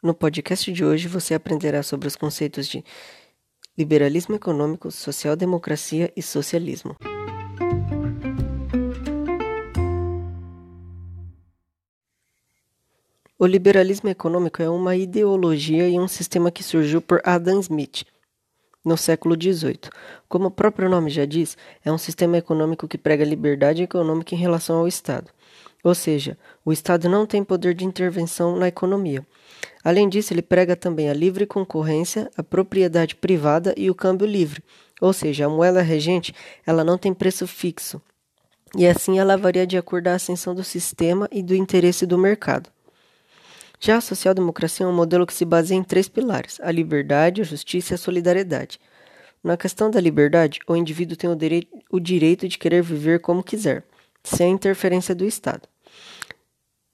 No podcast de hoje você aprenderá sobre os conceitos de liberalismo econômico, social-democracia e socialismo. O liberalismo econômico é uma ideologia e um sistema que surgiu por Adam Smith no século XVIII. Como o próprio nome já diz, é um sistema econômico que prega liberdade econômica em relação ao Estado. Ou seja, o Estado não tem poder de intervenção na economia. Além disso, ele prega também a livre concorrência, a propriedade privada e o câmbio livre. Ou seja, a moeda regente ela não tem preço fixo. E assim ela varia de acordo a ascensão do sistema e do interesse do mercado. Já a social-democracia é um modelo que se baseia em três pilares: a liberdade, a justiça e a solidariedade. Na questão da liberdade, o indivíduo tem o direito de querer viver como quiser, sem interferência do Estado.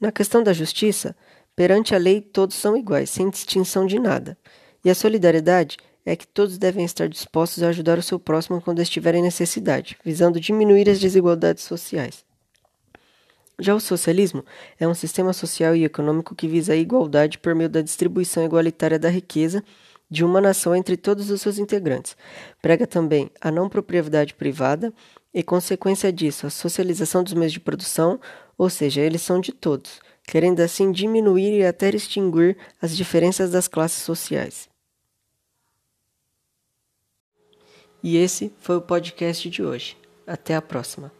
Na questão da justiça, perante a lei todos são iguais, sem distinção de nada. E a solidariedade é que todos devem estar dispostos a ajudar o seu próximo quando estiver em necessidade, visando diminuir as desigualdades sociais. Já o socialismo é um sistema social e econômico que visa a igualdade por meio da distribuição igualitária da riqueza de uma nação entre todos os seus integrantes. Prega também a não propriedade privada e, consequência disso, a socialização dos meios de produção, ou seja, eles são de todos, querendo assim diminuir e até extinguir as diferenças das classes sociais. E esse foi o podcast de hoje. Até a próxima.